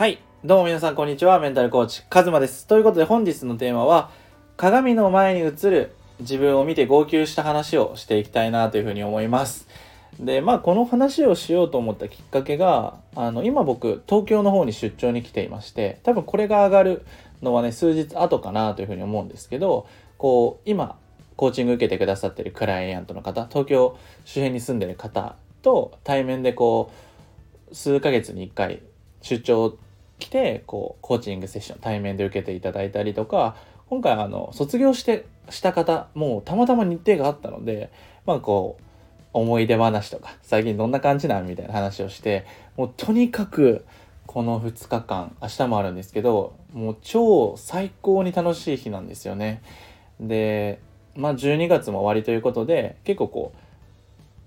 はい。どうも皆さん、こんにちは。メンタルコーチ、カズマです。ということで、本日のテーマは、鏡の前に映る自分を見て号泣した話をしていきたいなというふうに思います。で、まあ、この話をしようと思ったきっかけが、あの、今僕、東京の方に出張に来ていまして、多分これが上がるのはね、数日後かなというふうに思うんですけど、こう、今、コーチング受けてくださってるクライアントの方、東京周辺に住んでる方と対面でこう、数ヶ月に1回出張来てこうコーチングセッション対面で受けていただいたりとか今回あの卒業してした方もうたまたま日程があったのでまあこう思い出話とか最近どんな感じなんみたいな話をしてもうとにかくこの2日間明日もあるんですけどもう超最高に楽しい日なんですよね。でまあ12月も終わりということで結構こう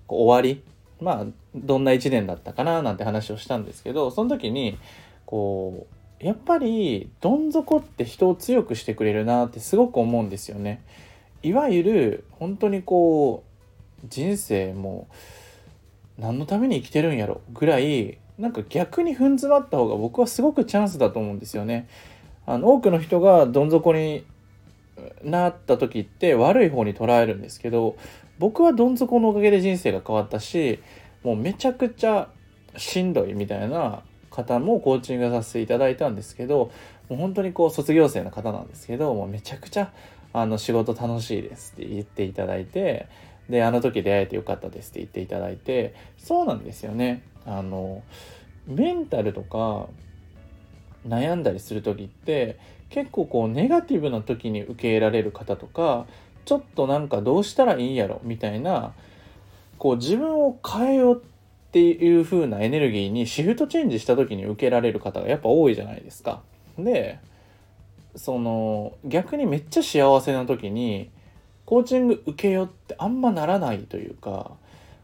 こう終わりまあどんな1年だったかななんて話をしたんですけどその時にこうやっぱりどん底って人を強くしてくれるなってすごく思うんですよね。いわゆる本当にこう人生も何のために生きてるんやろぐらいなんか逆に踏ん詰まった方が僕はすごくチャンスだと思うんですよね。あの多くの人がどん底になった時って悪い方に捉えるんですけど僕はどん底のおかげで人生が変わったしもうめちゃくちゃしんどいみたいな方もコーチングさせていただいたんですけどもう本当にこう卒業生の方なんですけどもうめちゃくちゃあの仕事楽しいですって言っていただいてであの時出会えてよかったですって言っていただいてそうなんですよね。あのメンタルとか悩んだりする時って結構こうネガティブな時に受け入れられる方とかちょっとなんかどうしたらいいんやろみたいなこう自分を変えようっていう風なエネルギーにシフトチェンジした時に受けられる方がやっぱ多いじゃないですか。でその逆にめっちゃ幸せな時にコーチング受けようってあんまならないというか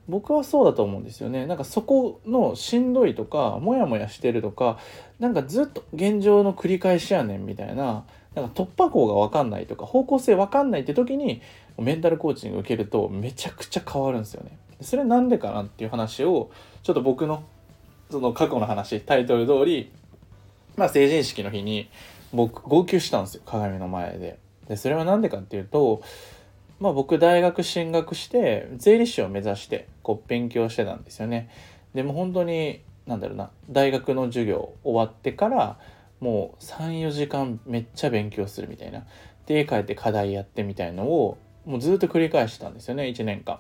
僕はそうだと思うんですよねなんかそこのしんどいとかモヤモヤしてるとかなんかずっと現状の繰り返しやねんみたいななんか突破口が分かんないとか方向性分かんないって時にメンタルコーチング受けるとめちゃくちゃ変わるんですよね。それなんでかなっていう話をちょっと僕のその過去の話タイトル通りまあ成人式の日に僕号泣したんですよ鏡の前で。でそれは何でかっていうとまあ僕大学進学して税理士を目指してこう勉強してたんですよね。でも本当になんだろうな大学の授業終わってからもう34時間めっちゃ勉強するみたいな。で帰って課題やってみたいのをもうずっと繰り返してたんですよね1年間。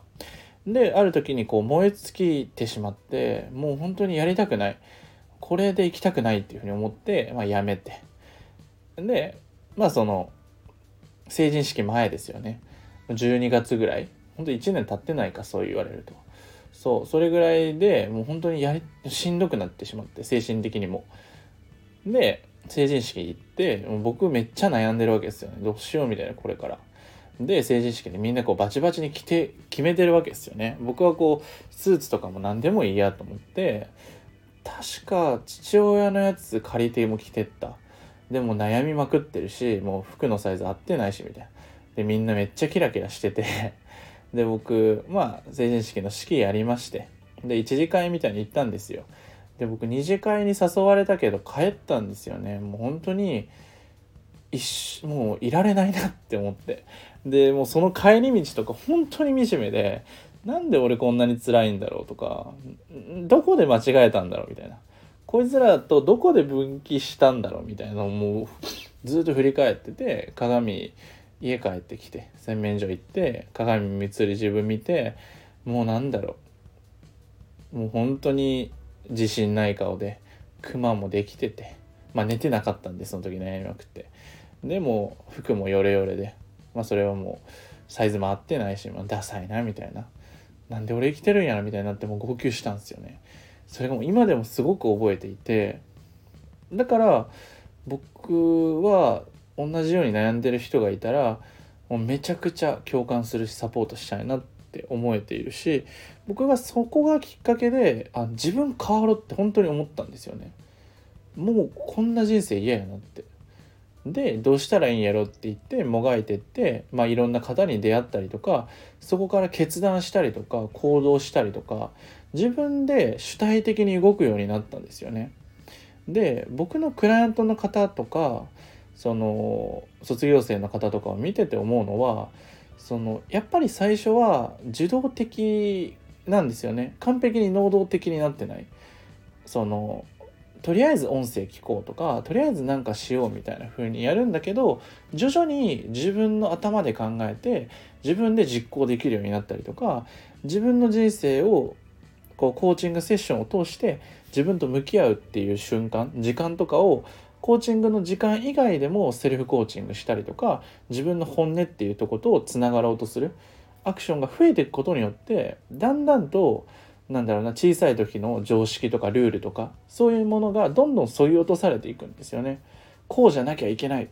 である時にこう燃え尽きてしまってもう本当にやりたくない。これで行きたくないっていうふうに思って、まあ、やめて。でまあその成人式前ですよね。12月ぐらい。本当1年経ってないかそう言われると。そうそれぐらいでもう本当にやりしんどくなってしまって精神的にも。で成人式行って僕めっちゃ悩んでるわけですよね。どうしようみたいなこれから。で成人式でみんなこうバチバチに着て決めてるわけですよね。僕はこうスーツとかも何でもいいやと思って確か父親のやつ借りても着てった。でも悩みまくってるしもう服のサイズ合ってないしみたいな。でみんなめっちゃキラキラしてて。で僕まあ成人式の式やりまして。で一次会みたいに行ったんですよ。で僕二次会に誘われたけど帰ったんですよね。もう本当に一もういられないなって思って。でもうその帰り道とか本当に惨めでなんで俺こんなに辛いんだろうとかどこで間違えたんだろうみたいな。こいつらとどこで分岐したんだろうみたいなのをもうずっと振り返ってて鏡家帰ってきて洗面所行って鏡見つり自分見てもうなんだろう。もう本当に自信ない顔でクマもできててまあ寝てなかったんでその時悩みまくって。でも服もヨレヨレでまあそれはもうサイズも合ってないし、まあ、ダサいなみたいな。なんで俺生きてるんやろみたいになってもう号泣したんですよね。それがもう今でもすごく覚えていてだから僕は同じように悩んでる人がいたらもうめちゃくちゃ共感するしサポートしたいなって思えているし僕がそこがきっかけであ自分変わろうって本当に思ったんですよねもうこんな人生嫌やなってでどうしたらいいんやろって言ってもがいてって、まあ、いろんな方に出会ったりとかそこから決断したりとか行動したりとか自分で主体的に動くようになったんですよね。で僕のクライアントの方とかその卒業生の方とかを見てて思うのはそのやっぱり最初は受動的なんですよね。完璧に能動的になってない。そのとりあえず音声聞こうとかとりあえず何かしようみたいな風にやるんだけど徐々に自分の頭で考えて自分で実行できるようになったりとか自分の人生をこうコーチングセッションを通して自分と向き合うっていう瞬間時間とかをコーチングの時間以外でもセルフコーチングしたりとか自分の本音っていうとことつながろうとする。アクションが増えていくことによってだんだんとなんだろうな小さい時の常識とかルールとかそういうものがどんどん削ぎ落とされていくんですよね。こうじゃなきゃいけない。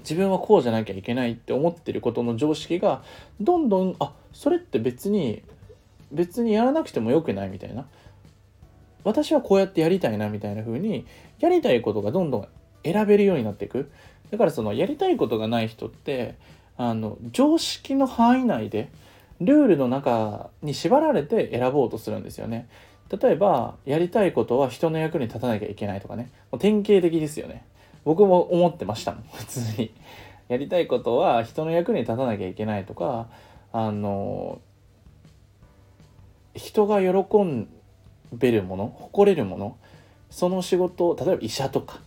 自分はこうじゃなきゃいけないって思ってることの常識がどんどんあそれって別に別にやらなくてもよくないみたいな。私はこうやってやりたいなみたいな風にやりたいことがどんどん選べるようになっていく。だからそのやりたいことがない人ってあの常識の範囲内でルールの中に縛られて選ぼうとするんですよね。例えば、やりたいことは人の役に立たなきゃいけないとかね。もう典型的ですよね。僕も思ってましたもん、普通に。やりたいことは人の役に立たなきゃいけないとか、あの、人が喜べるもの、誇れるもの、その仕事、例えば医者とか。だか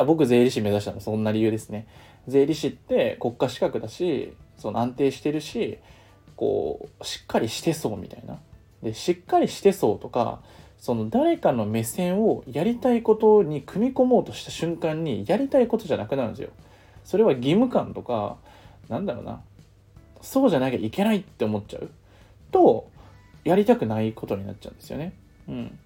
ら僕税理士目指したのそんな理由ですね。税理士って国家資格だし、その安定してるし、こうしっかりしてそうみたいな。でしっかりしてそうとかその誰かの目線をやりたいことに組み込もうとした瞬間にやりたいことじゃなくなるんですよ。それは義務感とかなんだろうなそうじゃなきゃいけないって思っちゃうとやりたくないことになっちゃうんですよね。うん、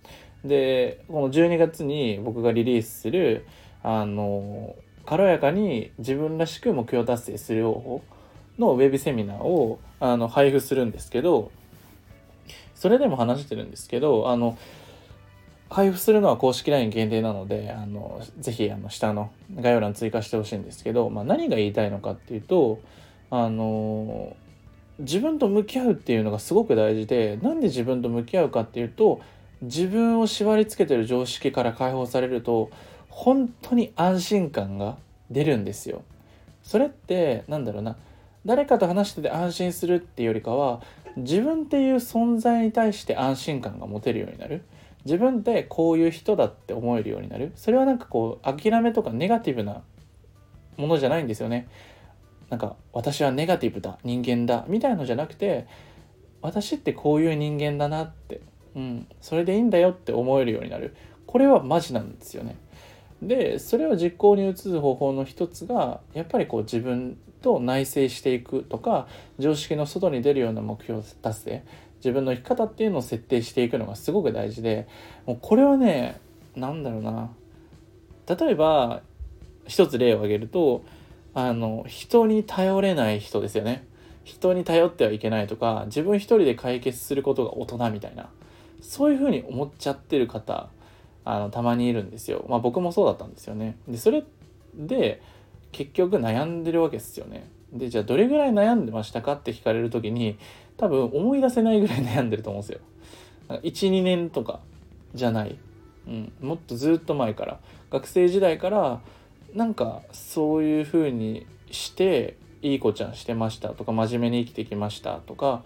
でこの12月に僕がリリースするあの軽やかに自分らしく目標達成する方法のウェブセミナーをあの配布するんですけど、それでも話してるんですけど、あの、配布するのは公式 LINE 限定なので、あの、ぜひ、あの、下の概要欄追加してほしいんですけど、まあ、何が言いたいのかっていうと、あの、自分と向き合うっていうのがすごく大事で、なんで自分と向き合うかっていうと、自分を縛り付けてる常識から解放されると、本当に安心感が出るんですよ。それって、なんだろうな、誰かと話してて安心するっていうよりかは自分っていう存在に対して安心感が持てるようになる。自分ってこういう人だって思えるようになる。それはなんかこう諦めとかネガティブなものじゃないんですよね。なんか私はネガティブだ人間だみたいのじゃなくて私ってこういう人間だなって、うん、それでいいんだよって思えるようになる。これはマジなんですよね。でそれを実行に移す方法の一つがやっぱりこう自分と内省していくとか常識の外に出るような目標達成自分の生き方っていうのを設定していくのがすごく大事でもうこれはね何だろうな。例えば一つ例を挙げるとあの人に頼れない人ですよね。人に頼ってはいけないとか自分一人で解決することが大人みたいなそういうふうに思っちゃってる方あのたまにいるんですよ。まあ僕もそうだったんですよね。でそれで結局悩んでるわけですよね。でじゃあどれぐらい悩んでましたかって聞かれる時に多分思い出せないぐらい悩んでると思うんですよ。12年とかじゃない、うん、もっとずっと前から。学生時代からなんかそういう風にしていい子ちゃんしてましたとか真面目に生きてきましたとか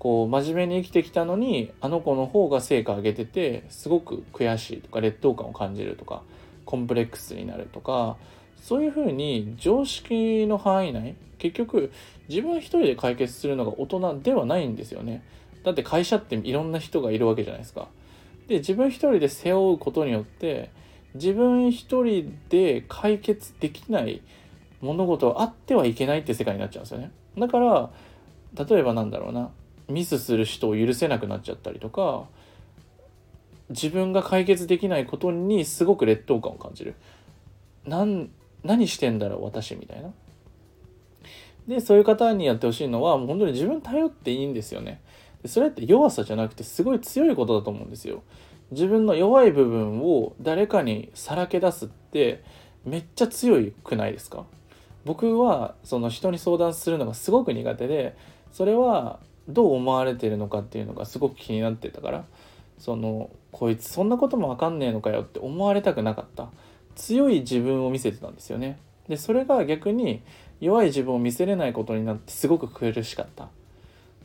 こう真面目に生きてきたのにあの子の方が成果上げててすごく悔しいとか劣等感を感じるとかコンプレックスになるとかそういうふうに常識の範囲内結局自分一人で解決するのが大人ではないんですよね。だって会社っていろんな人がいるわけじゃないですか。で自分一人で背負うことによって自分一人で解決できない物事はあってはいけないって世界になっちゃうんですよね。だから例えばなんだろうな。ミスする人を許せなくなっちゃったりとか自分が解決できないことにすごく劣等感を感じるなん何してんだろう私みたいな。でそういう方にやってほしいのはもう本当に自分頼っていいんですよね。でそれって弱さじゃなくてすごい強いことだと思うんですよ。自分の弱い部分を誰かにさらけ出すってめっちゃ強くないですか？僕はその人に相談するのがすごく苦手でそれはどう思われてるのかっていうのがすごく気になってたからそのこいつそんなことも分かんねえのかよって思われたくなかった。強い自分を見せてたんですよね。でそれが逆に弱い自分を見せれないことになってすごく苦しかった。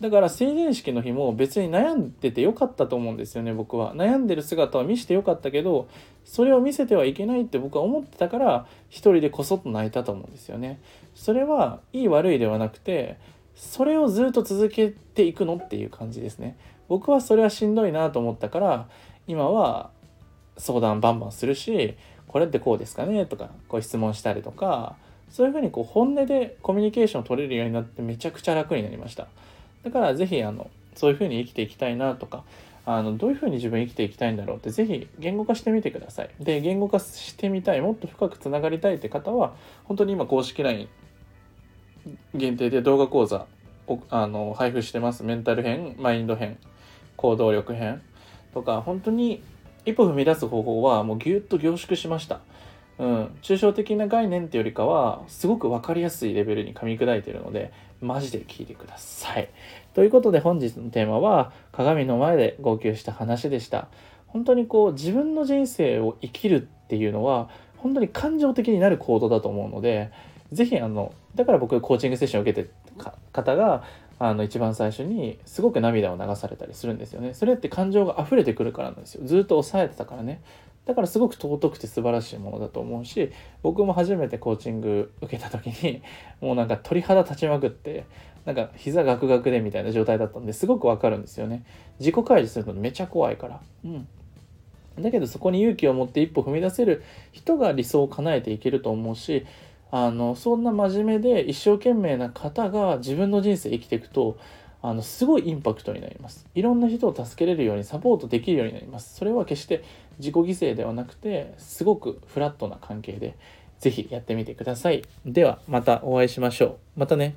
だから成人式の日も別に悩んでてよかったと思うんですよね僕は。悩んでる姿は見せてよかったけどそれを見せてはいけないって僕は思ってたから一人でこそっと泣いたと思うんですよね。それはいい悪いではなくてそれをずっと続けていくのっていう感じですね。僕はそれはしんどいなと思ったから今は相談バンバンするしこれってこうですかねとかこう質問したりとかそういうふうにこう本音でコミュニケーションを取れるようになってめちゃくちゃ楽になりました。だから是非あのそういうふうに生きていきたいなとかあのどういうふうに自分生きていきたいんだろうって是非言語化してみてください。で言語化してみたいもっと深くつながりたいって方は本当に今公式 LINE 限定で動画講座をあの配布してますメンタル編マインド編行動力編とか本当に一歩踏み出す方法はもうぎゅっと凝縮しましたうん、抽象的な概念っていうよりかはすごく分かりやすいレベルに噛み砕いてるのでマジで聞いてください。ということで本日のテーマは鏡の前で号泣した話でした。本当にこう自分の人生を生きるっていうのは本当に感情的になる行動だと思うので是非あのだから僕コーチングセッションを受けて方があの一番最初にすごく涙を流されたりするんですよね。それって感情が溢れてくるからなんですよ。ずっと抑えてたからね。だからすごく尊くて素晴らしいものだと思うし僕も初めてコーチング受けた時にもうなんか鳥肌立ちまくってなんか膝ガクガクでみたいな状態だったんですごくわかるんですよね自己開示するのめちゃ怖いからうんだけどそこに勇気を持って一歩踏み出せる人が理想を叶えていけると思うしあのそんな真面目で一生懸命な方が自分の人生生きていくとあのすごいインパクトになります。いろんな人を助けれるようにサポートできるようになります。それは決して自己犠牲ではなくてすごくフラットな関係で是非やってみてください。ではまたお会いしましょう。またね。